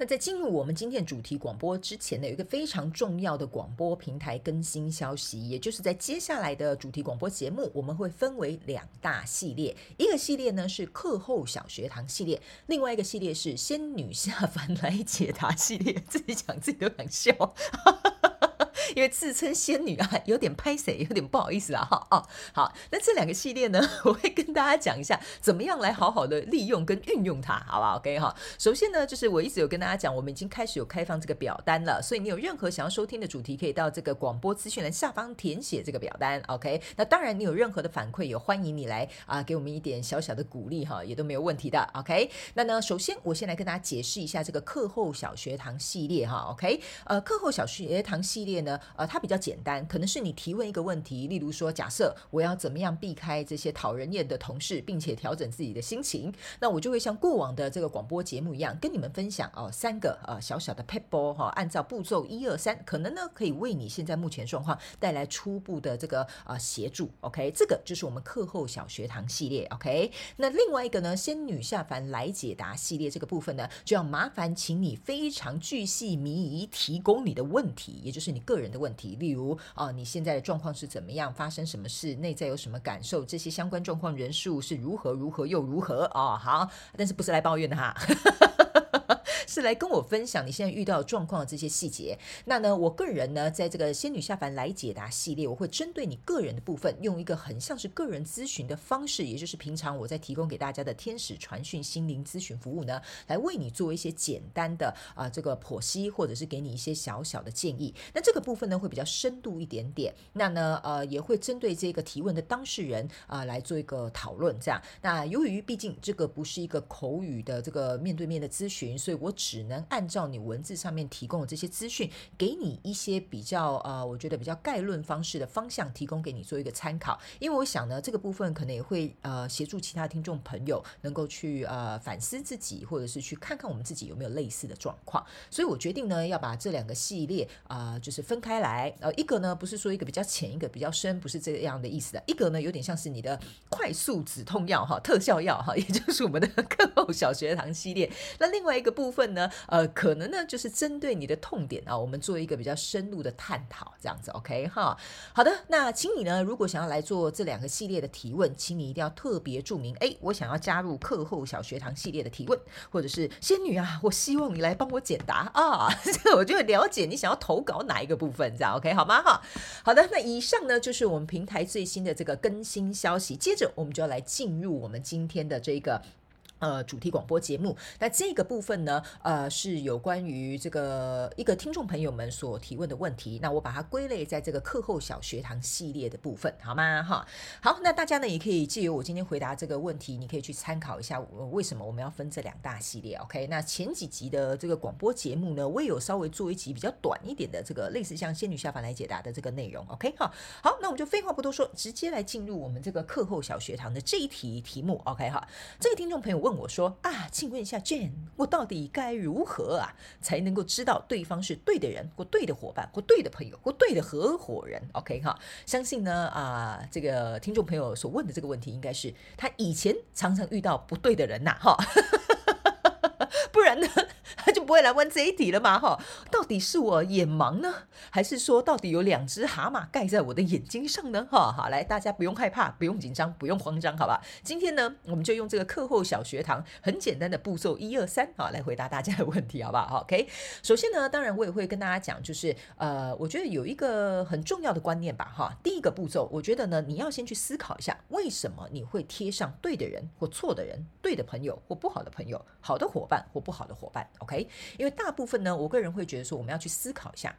那在进入我们今天主题广播之前呢，有一个非常重要的广播平台更新消息，也就是在接下来的主题广播节目，我们会分为两大系列，一个系列呢是课后小学堂系列，另外一个系列是仙女下凡来解答系列。自己讲自己都想笑。因为自称仙女啊，有点拍谁，有点不好意思啊，哈哦，好，那这两个系列呢，我会跟大家讲一下，怎么样来好好的利用跟运用它，好不好？OK 哈，首先呢，就是我一直有跟大家讲，我们已经开始有开放这个表单了，所以你有任何想要收听的主题，可以到这个广播资讯栏下方填写这个表单，OK。那当然，你有任何的反馈，也欢迎你来啊，给我们一点小小的鼓励哈，也都没有问题的，OK。那呢，首先我先来跟大家解释一下这个课后小学堂系列哈，OK。呃，课后小学堂系列呢。呃，它比较简单，可能是你提问一个问题，例如说，假设我要怎么样避开这些讨人厌的同事，并且调整自己的心情，那我就会像过往的这个广播节目一样，跟你们分享哦，三个呃小小的撇步哈，按照步骤一二三，可能呢可以为你现在目前状况带来初步的这个呃协助。OK，这个就是我们课后小学堂系列。OK，那另外一个呢，仙女下凡来解答系列这个部分呢，就要麻烦请你非常巨细靡遗提供你的问题，也就是你个人的问题，例如啊、你现在的状况是怎么样？发生什么事？内在有什么感受？这些相关状况人数是如何如何又如何？哦，好，但是不是来抱怨的哈。是来跟我分享你现在遇到状况的这些细节。那呢，我个人呢，在这个仙女下凡来解答系列，我会针对你个人的部分，用一个很像是个人咨询的方式，也就是平常我在提供给大家的天使传讯心灵咨询服务呢，来为你做一些简单的啊、这个剖析，或者是给你一些小小的建议。那这个部分呢，会比较深度一点点。那呢，呃，也会针对这个提问的当事人啊、来做一个讨论。这样，那由于毕竟这个不是一个口语的这个面对面的咨询，所以我。只能按照你文字上面提供的这些资讯，给你一些比较呃，我觉得比较概论方式的方向，提供给你做一个参考。因为我想呢，这个部分可能也会呃协助其他听众朋友能够去呃反思自己，或者是去看看我们自己有没有类似的状况。所以我决定呢，要把这两个系列啊、就是分开来。呃，一个呢不是说一个比较浅，一个比较深，不是这样的意思的。一个呢有点像是你的快速止痛药哈，特效药哈，也就是我们的课后小学堂系列。那另外一个部分。呢，呃，可能呢，就是针对你的痛点啊，我们做一个比较深入的探讨，这样子，OK 哈。好的，那请你呢，如果想要来做这两个系列的提问，请你一定要特别注明，哎，我想要加入课后小学堂系列的提问，或者是仙女啊，我希望你来帮我解答啊，这我就会了解你想要投稿哪一个部分，这样 OK 好吗？哈，好的，那以上呢就是我们平台最新的这个更新消息，接着我们就要来进入我们今天的这个。呃，主题广播节目，那这个部分呢，呃，是有关于这个一个听众朋友们所提问的问题，那我把它归类在这个课后小学堂系列的部分，好吗？哈，好，那大家呢也可以借由我今天回答这个问题，你可以去参考一下，为什么我们要分这两大系列？OK，那前几集的这个广播节目呢，我也有稍微做一集比较短一点的这个类似像仙女下凡来解答的这个内容，OK，哈，好，那我们就废话不多说，直接来进入我们这个课后小学堂的这一题题目，OK，哈，这个听众朋友问。问我说啊，请问一下 Jane，我到底该如何啊，才能够知道对方是对的人，或对的伙伴，或对的朋友，或对的合伙人？OK 哈，相信呢啊，这个听众朋友所问的这个问题，应该是他以前常常遇到不对的人呐，哈，不然呢？他就不会来问这一题了嘛？哈，到底是我眼盲呢，还是说到底有两只蛤蟆盖在我的眼睛上呢？哈，好，来，大家不用害怕，不用紧张，不用慌张，好吧？今天呢，我们就用这个课后小学堂很简单的步骤一二三，好，来回答大家的问题，好不好？OK，首先呢，当然我也会跟大家讲，就是呃，我觉得有一个很重要的观念吧，哈，第一个步骤，我觉得呢，你要先去思考一下，为什么你会贴上对的人或错的人，对的朋友或不好的朋友，好的伙伴或不好的伙伴，OK。因为大部分呢，我个人会觉得说，我们要去思考一下，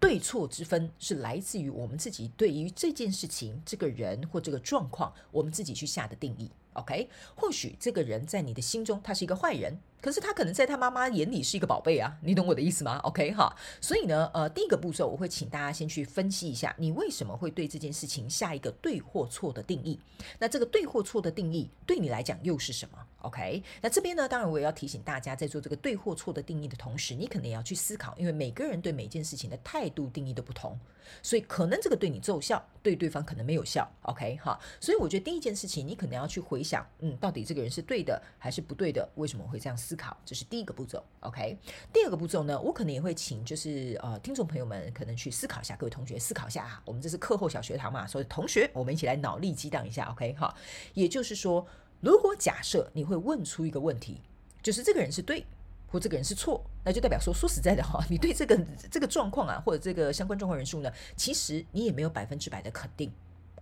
对错之分是来自于我们自己对于这件事情、这个人或这个状况，我们自己去下的定义。OK，或许这个人在你的心中他是一个坏人，可是他可能在他妈妈眼里是一个宝贝啊，你懂我的意思吗？OK 哈，所以呢，呃，第一个步骤我会请大家先去分析一下，你为什么会对这件事情下一个对或错的定义？那这个对或错的定义对你来讲又是什么？OK？那这边呢，当然我也要提醒大家，在做这个对或错的定义的同时，你可能也要去思考，因为每个人对每件事情的态度定义都不同，所以可能这个对你奏效，对对方可能没有效。OK 哈，所以我觉得第一件事情，你可能要去回想，嗯，到底这个人是对的还是不对的？为什么会这样思考？这是第一个步骤。OK，第二个步骤呢，我可能也会请就是呃听众朋友们可能去思考一下，各位同学思考一下啊，我们这是课后小学堂嘛，所以同学我们一起来脑力激荡一下。OK 哈，也就是说，如果假设你会问出一个问题，就是这个人是对或这个人是错，那就代表说，说实在的哈，你对这个这个状况啊，或者这个相关状况人数呢，其实你也没有百分之百的肯定。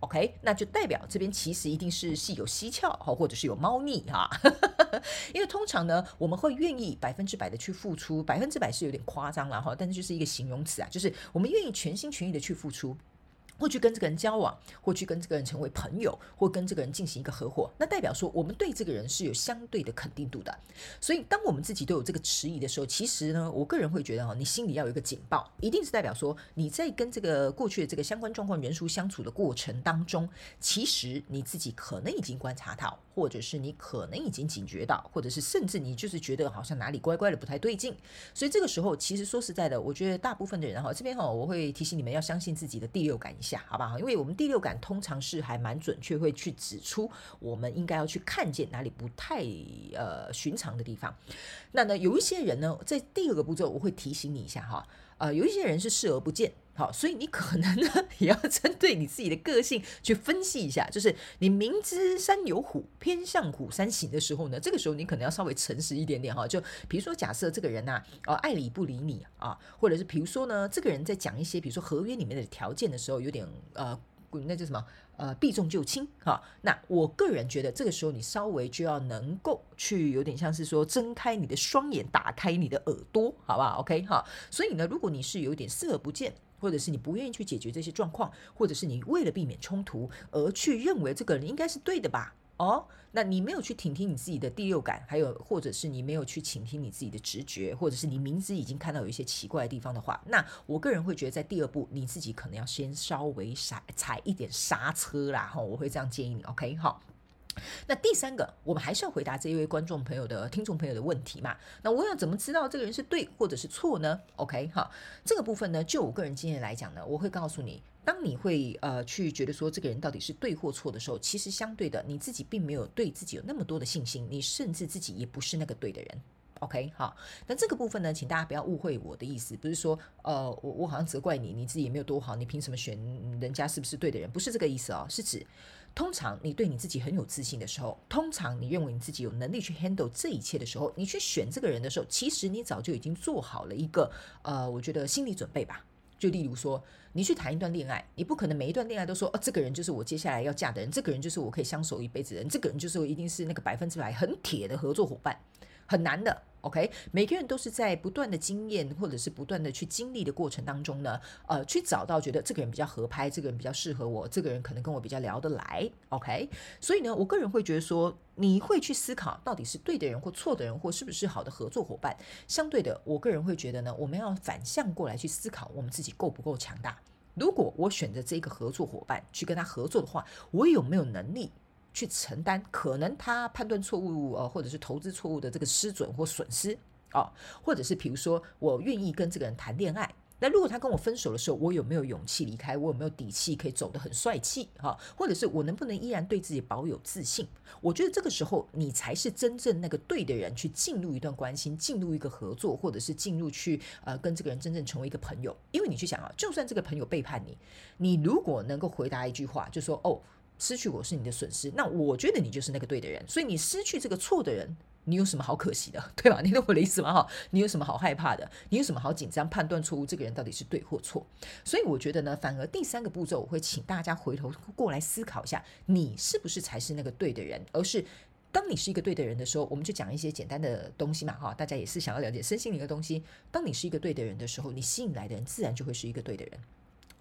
OK，那就代表这边其实一定是细有蹊跷哈，或者是有猫腻哈。因为通常呢，我们会愿意百分之百的去付出，百分之百是有点夸张了哈，但是就是一个形容词啊，就是我们愿意全心全意的去付出。或去跟这个人交往，或去跟这个人成为朋友，或跟这个人进行一个合伙，那代表说我们对这个人是有相对的肯定度的。所以，当我们自己都有这个迟疑的时候，其实呢，我个人会觉得哈，你心里要有一个警报，一定是代表说你在跟这个过去的这个相关状况人数相处的过程当中，其实你自己可能已经观察到，或者是你可能已经警觉到，或者是甚至你就是觉得好像哪里乖乖的不太对劲。所以这个时候，其实说实在的，我觉得大部分的人哈，这边哈，我会提醒你们要相信自己的第六感。下，好不好？因为我们第六感通常是还蛮准确，会去指出我们应该要去看见哪里不太呃寻常的地方。那呢，有一些人呢，在第二个步骤，我会提醒你一下哈，呃，有一些人是视而不见，好，所以你可能呢也要针对你自己的个性去分析一下，就是你明知山有虎，偏向虎山行的时候呢，这个时候你可能要稍微诚实一点点哈。就比如说，假设这个人呐、啊，哦，爱理不理你啊，或者是比如说呢，这个人在讲一些比如说合约里面的条件的时候，有点呃。那叫什么？呃，避重就轻哈。那我个人觉得，这个时候你稍微就要能够去有点像是说，睁开你的双眼，打开你的耳朵，好不好？OK 哈。所以呢，如果你是有点视而不见，或者是你不愿意去解决这些状况，或者是你为了避免冲突而去认为这个人应该是对的吧？哦，那你没有去听听你自己的第六感，还有或者是你没有去倾听你自己的直觉，或者是你明知已经看到有一些奇怪的地方的话，那我个人会觉得在第二步你自己可能要先稍微踩踩一点刹车啦，哈，我会这样建议你，OK 好。那第三个，我们还是要回答这一位观众朋友的听众朋友的问题嘛？那我要怎么知道这个人是对或者是错呢？OK 哈，这个部分呢，就我个人经验来讲呢，我会告诉你，当你会呃去觉得说这个人到底是对或错的时候，其实相对的你自己并没有对自己有那么多的信心，你甚至自己也不是那个对的人。OK 好，那这个部分呢，请大家不要误会我的意思，不是说呃我我好像责怪你，你自己也没有多好，你凭什么选人家是不是对的人？不是这个意思哦，是指。通常你对你自己很有自信的时候，通常你认为你自己有能力去 handle 这一切的时候，你去选这个人的时候，其实你早就已经做好了一个呃，我觉得心理准备吧。就例如说，你去谈一段恋爱，你不可能每一段恋爱都说，哦，这个人就是我接下来要嫁的人，这个人就是我可以相守一辈子的人，这个人就是我一定是那个百分之百很铁的合作伙伴，很难的。OK，每个人都是在不断的经验或者是不断的去经历的过程当中呢，呃，去找到觉得这个人比较合拍，这个人比较适合我，这个人可能跟我比较聊得来。OK，所以呢，我个人会觉得说，你会去思考到底是对的人或错的人，或是不是好的合作伙伴。相对的，我个人会觉得呢，我们要反向过来去思考，我们自己够不够强大。如果我选择这个合作伙伴去跟他合作的话，我有没有能力？去承担可能他判断错误呃，或者是投资错误的这个失准或损失啊，或者是比如说我愿意跟这个人谈恋爱，那如果他跟我分手的时候，我有没有勇气离开？我有没有底气可以走得很帅气哈？或者是我能不能依然对自己保有自信？我觉得这个时候你才是真正那个对的人，去进入一段关系，进入一个合作，或者是进入去呃跟这个人真正成为一个朋友。因为你去想啊，就算这个朋友背叛你，你如果能够回答一句话，就说哦。失去我是你的损失，那我觉得你就是那个对的人，所以你失去这个错的人，你有什么好可惜的，对吧？你懂我的意思吗？哈，你有什么好害怕的？你有什么好紧张？判断错误，这个人到底是对或错？所以我觉得呢，反而第三个步骤，我会请大家回头过来思考一下，你是不是才是那个对的人？而是当你是一个对的人的时候，我们就讲一些简单的东西嘛，哈，大家也是想要了解身心灵的东西。当你是一个对的人的时候，你吸引来的人自然就会是一个对的人。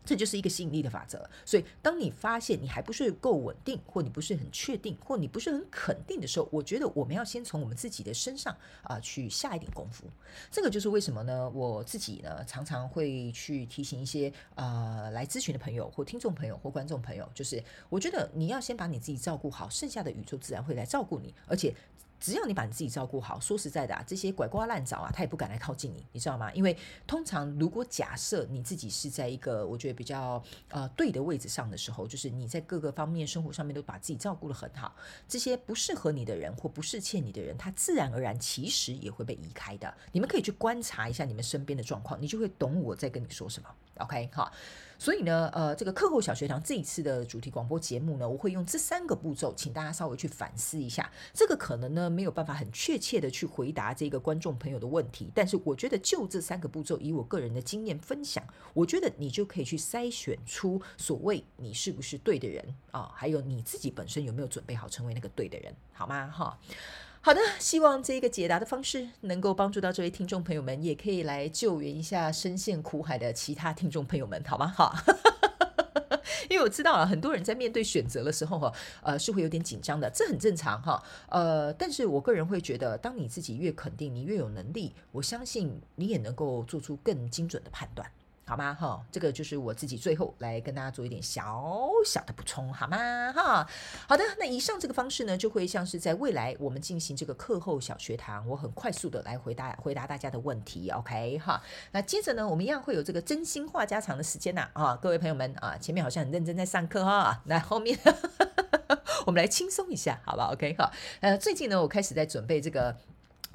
这就是一个吸引力的法则。所以，当你发现你还不是够稳定，或你不是很确定，或你不是很肯定的时候，我觉得我们要先从我们自己的身上啊、去下一点功夫。这个就是为什么呢？我自己呢常常会去提醒一些呃来咨询的朋友，或听众朋友，或观众朋友，就是我觉得你要先把你自己照顾好，剩下的宇宙自然会来照顾你，而且。只要你把你自己照顾好，说实在的啊，这些拐瓜烂枣啊，他也不敢来靠近你，你知道吗？因为通常如果假设你自己是在一个我觉得比较呃对的位置上的时候，就是你在各个方面生活上面都把自己照顾得很好，这些不适合你的人或不是欠你的人，他自然而然其实也会被移开的。你们可以去观察一下你们身边的状况，你就会懂我在跟你说什么。OK，好。所以呢，呃，这个课后小学堂这一次的主题广播节目呢，我会用这三个步骤，请大家稍微去反思一下。这个可能呢没有办法很确切的去回答这个观众朋友的问题，但是我觉得就这三个步骤，以我个人的经验分享，我觉得你就可以去筛选出所谓你是不是对的人啊，还有你自己本身有没有准备好成为那个对的人，好吗？哈。好的，希望这个解答的方式能够帮助到这位听众朋友们，也可以来救援一下深陷苦海的其他听众朋友们，好吗？哈，因为我知道啊，很多人在面对选择的时候哈，呃，是会有点紧张的，这很正常哈。呃，但是我个人会觉得，当你自己越肯定，你越有能力，我相信你也能够做出更精准的判断。好吗？哈，这个就是我自己最后来跟大家做一点小小的补充，好吗？哈，好的，那以上这个方式呢，就会像是在未来我们进行这个课后小学堂，我很快速的来回答回答大家的问题，OK？哈，那接着呢，我们一样会有这个真心话家常的时间呐，啊，各位朋友们啊，前面好像很认真在上课哈，那后面 我们来轻松一下，好吧？OK？哈，呃，最近呢，我开始在准备这个。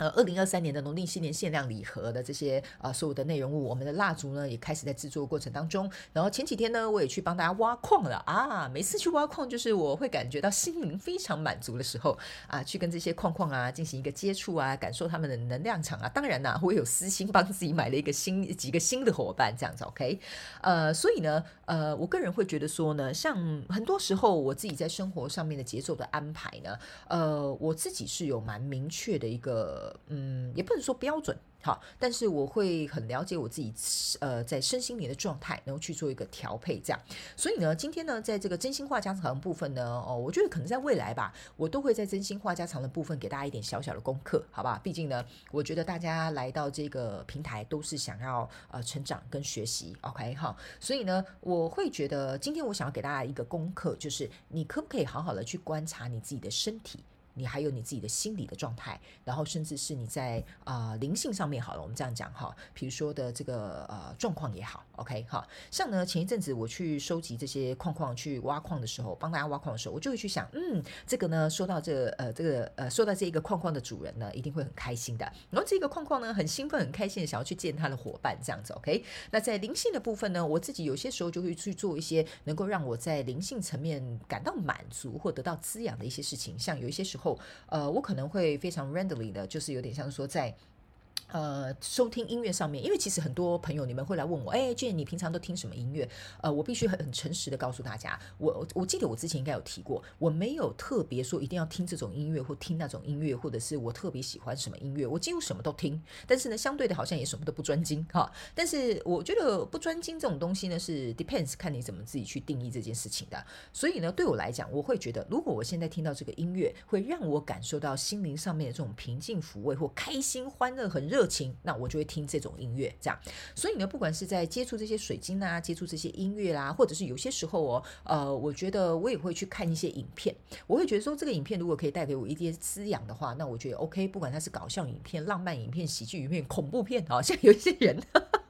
呃，二零二三年的农历新年限量礼盒的这些啊、所有的内容物，我们的蜡烛呢也开始在制作过程当中。然后前几天呢，我也去帮大家挖矿了啊。每次去挖矿，就是我会感觉到心灵非常满足的时候啊，去跟这些矿矿啊进行一个接触啊，感受他们的能量场啊。当然呢，我有私心帮自己买了一个新几个新的伙伴，这样子 OK。呃，所以呢，呃，我个人会觉得说呢，像很多时候我自己在生活上面的节奏的安排呢，呃，我自己是有蛮明确的一个。嗯，也不能说标准。好，但是我会很了解我自己，呃，在身心灵的状态，然后去做一个调配，这样。所以呢，今天呢，在这个真心话家常部分呢，哦，我觉得可能在未来吧，我都会在真心话家常的部分给大家一点小小的功课，好吧？毕竟呢，我觉得大家来到这个平台都是想要呃成长跟学习，OK 哈。所以呢，我会觉得今天我想要给大家一个功课，就是你可不可以好好的去观察你自己的身体？你还有你自己的心理的状态，然后甚至是你在啊、灵性上面好了，我们这样讲哈，比如说的这个呃状况也好，OK 哈，像呢前一阵子我去收集这些矿矿去挖矿的时候，帮大家挖矿的时候，我就会去想，嗯，这个呢说到这个、呃这个呃说到这一个矿矿的主人呢，一定会很开心的，然后这个矿矿呢很兴奋很开心的想要去见他的伙伴这样子，OK，那在灵性的部分呢，我自己有些时候就会去做一些能够让我在灵性层面感到满足或得到滋养的一些事情，像有一些时候。呃，我可能会非常 randomly 的，就是有点像说在。呃，收听音乐上面，因为其实很多朋友你们会来问我，哎建你平常都听什么音乐？呃，我必须很很诚实的告诉大家，我我记得我之前应该有提过，我没有特别说一定要听这种音乐或听那种音乐，或者是我特别喜欢什么音乐，我几乎什么都听。但是呢，相对的好像也什么都不专精哈。但是我觉得不专精这种东西呢，是 depends 看你怎么自己去定义这件事情的。所以呢，对我来讲，我会觉得，如果我现在听到这个音乐，会让我感受到心灵上面的这种平静抚慰或开心欢乐很热。热情，那我就会听这种音乐，这样。所以呢，不管是在接触这些水晶啊，接触这些音乐啦，或者是有些时候哦，呃，我觉得我也会去看一些影片。我会觉得说，这个影片如果可以带给我一些滋养的话，那我觉得 OK。不管它是搞笑影片、浪漫影片、喜剧影片、恐怖片，好像有一些人，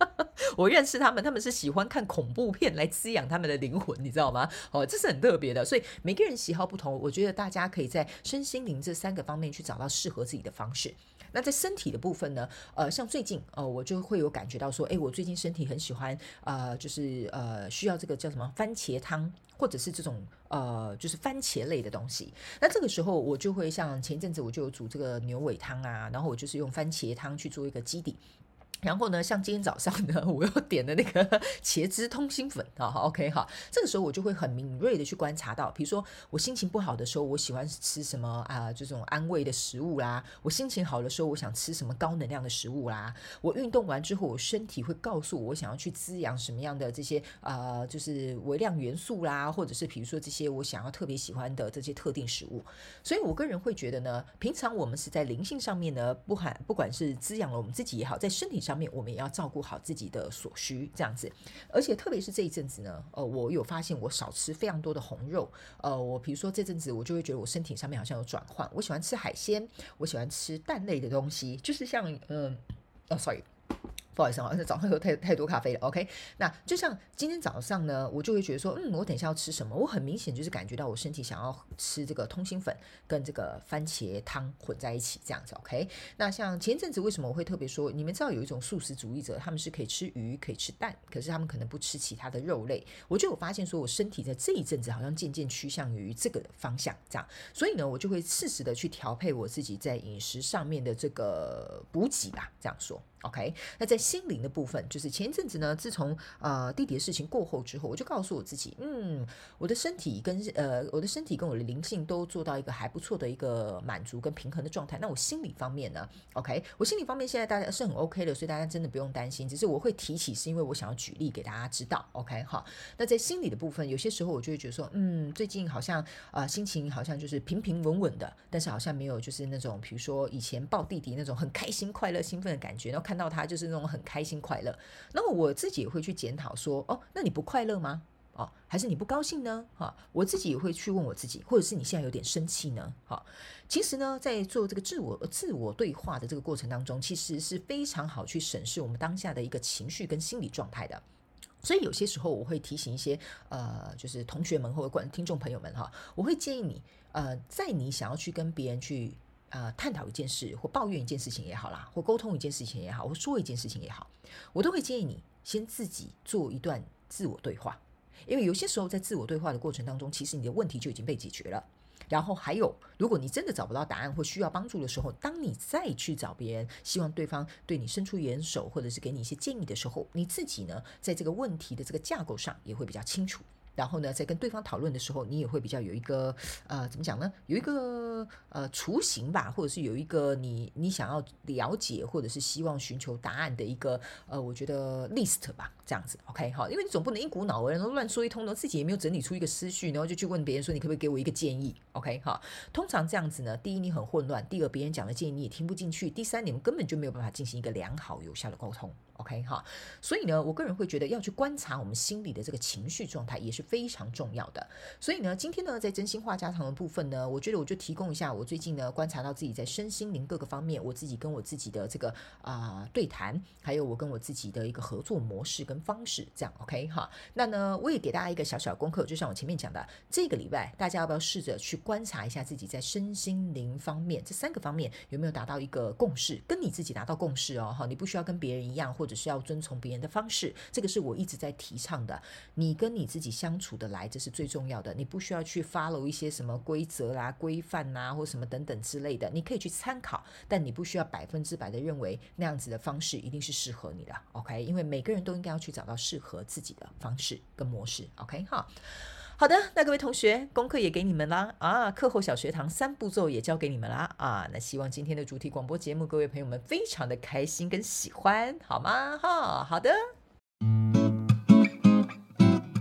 我认识他们，他们是喜欢看恐怖片来滋养他们的灵魂，你知道吗？哦，这是很特别的。所以每个人喜好不同，我觉得大家可以在身心灵这三个方面去找到适合自己的方式。那在身体的部分呢？呃，像最近呃，我就会有感觉到说，哎，我最近身体很喜欢，呃，就是呃，需要这个叫什么番茄汤，或者是这种呃，就是番茄类的东西。那这个时候我就会像前一阵子我就煮这个牛尾汤啊，然后我就是用番茄汤去做一个基底。然后呢，像今天早上呢，我又点了那个 茄汁通心粉啊，，OK 哈，这个时候我就会很敏锐的去观察到，比如说我心情不好的时候，我喜欢吃什么啊、这种安慰的食物啦；我心情好的时候，我想吃什么高能量的食物啦；我运动完之后，我身体会告诉我，想要去滋养什么样的这些啊、就是微量元素啦，或者是比如说这些我想要特别喜欢的这些特定食物。所以我个人会觉得呢，平常我们是在灵性上面呢，不含不管是滋养了我们自己也好，在身体上。上面我们也要照顾好自己的所需，这样子，而且特别是这一阵子呢，呃，我有发现我少吃非常多的红肉，呃，我比如说这阵子我就会觉得我身体上面好像有转换，我喜欢吃海鲜，我喜欢吃蛋类的东西，就是像，嗯，哦，sorry。不好意思啊，早上喝太太多咖啡了。OK，那就像今天早上呢，我就会觉得说，嗯，我等一下要吃什么？我很明显就是感觉到我身体想要吃这个通心粉跟这个番茄汤混在一起这样子。OK，那像前一阵子为什么我会特别说，你们知道有一种素食主义者，他们是可以吃鱼，可以吃蛋，可是他们可能不吃其他的肉类。我就有发现说，我身体在这一阵子好像渐渐趋向于这个方向这样，所以呢，我就会适时的去调配我自己在饮食上面的这个补给吧，这样说。OK，那在心灵的部分，就是前一阵子呢，自从呃弟弟的事情过后之后，我就告诉我自己，嗯，我的身体跟呃我的身体跟我的灵性都做到一个还不错的一个满足跟平衡的状态。那我心理方面呢？OK，我心理方面现在大家是很 OK 的，所以大家真的不用担心。只是我会提起，是因为我想要举例给大家知道。OK，好，那在心理的部分，有些时候我就会觉得说，嗯，最近好像啊、心情好像就是平平稳稳的，但是好像没有就是那种比如说以前抱弟弟那种很开心、快乐、兴奋的感觉，然后。看到他就是那种很开心快乐，那么我自己也会去检讨说，哦，那你不快乐吗？哦，还是你不高兴呢？哈，我自己也会去问我自己，或者是你现在有点生气呢？哈，其实呢，在做这个自我自我对话的这个过程当中，其实是非常好去审视我们当下的一个情绪跟心理状态的。所以有些时候我会提醒一些呃，就是同学们或者观听众朋友们哈，我会建议你呃，在你想要去跟别人去。呃，探讨一件事或抱怨一件事情也好啦，或沟通一件事情也好，或说一件事情也好，我都会建议你先自己做一段自我对话，因为有些时候在自我对话的过程当中，其实你的问题就已经被解决了。然后还有，如果你真的找不到答案或需要帮助的时候，当你再去找别人，希望对方对你伸出援手或者是给你一些建议的时候，你自己呢，在这个问题的这个架构上也会比较清楚。然后呢，在跟对方讨论的时候，你也会比较有一个呃，怎么讲呢？有一个呃雏形吧，或者是有一个你你想要了解或者是希望寻求答案的一个呃，我觉得 list 吧，这样子，OK 好，因为你总不能一股脑儿然后乱说一通然后，自己也没有整理出一个思绪，然后就去问别人说，你可不可以给我一个建议？OK 好，通常这样子呢，第一你很混乱，第二别人讲的建议你也听不进去，第三你们根本就没有办法进行一个良好有效的沟通。OK 哈，所以呢，我个人会觉得要去观察我们心里的这个情绪状态也是非常重要的。所以呢，今天呢，在真心话家常的部分呢，我觉得我就提供一下我最近呢观察到自己在身心灵各个方面，我自己跟我自己的这个啊、对谈，还有我跟我自己的一个合作模式跟方式，这样 OK 哈。那呢，我也给大家一个小小功课，就像我前面讲的，这个礼拜大家要不要试着去观察一下自己在身心灵方面这三个方面有没有达到一个共识，跟你自己达到共识哦哈，你不需要跟别人一样或只是要遵从别人的方式，这个是我一直在提倡的。你跟你自己相处的来，这是最重要的。你不需要去 follow 一些什么规则啦、规范呐，或什么等等之类的。你可以去参考，但你不需要百分之百的认为那样子的方式一定是适合你的。OK，因为每个人都应该要去找到适合自己的方式跟模式。OK，哈。好的，那各位同学，功课也给你们啦啊！课后小学堂三步骤也教给你们啦啊！那希望今天的主题广播节目，各位朋友们非常的开心跟喜欢，好吗？哈，好的。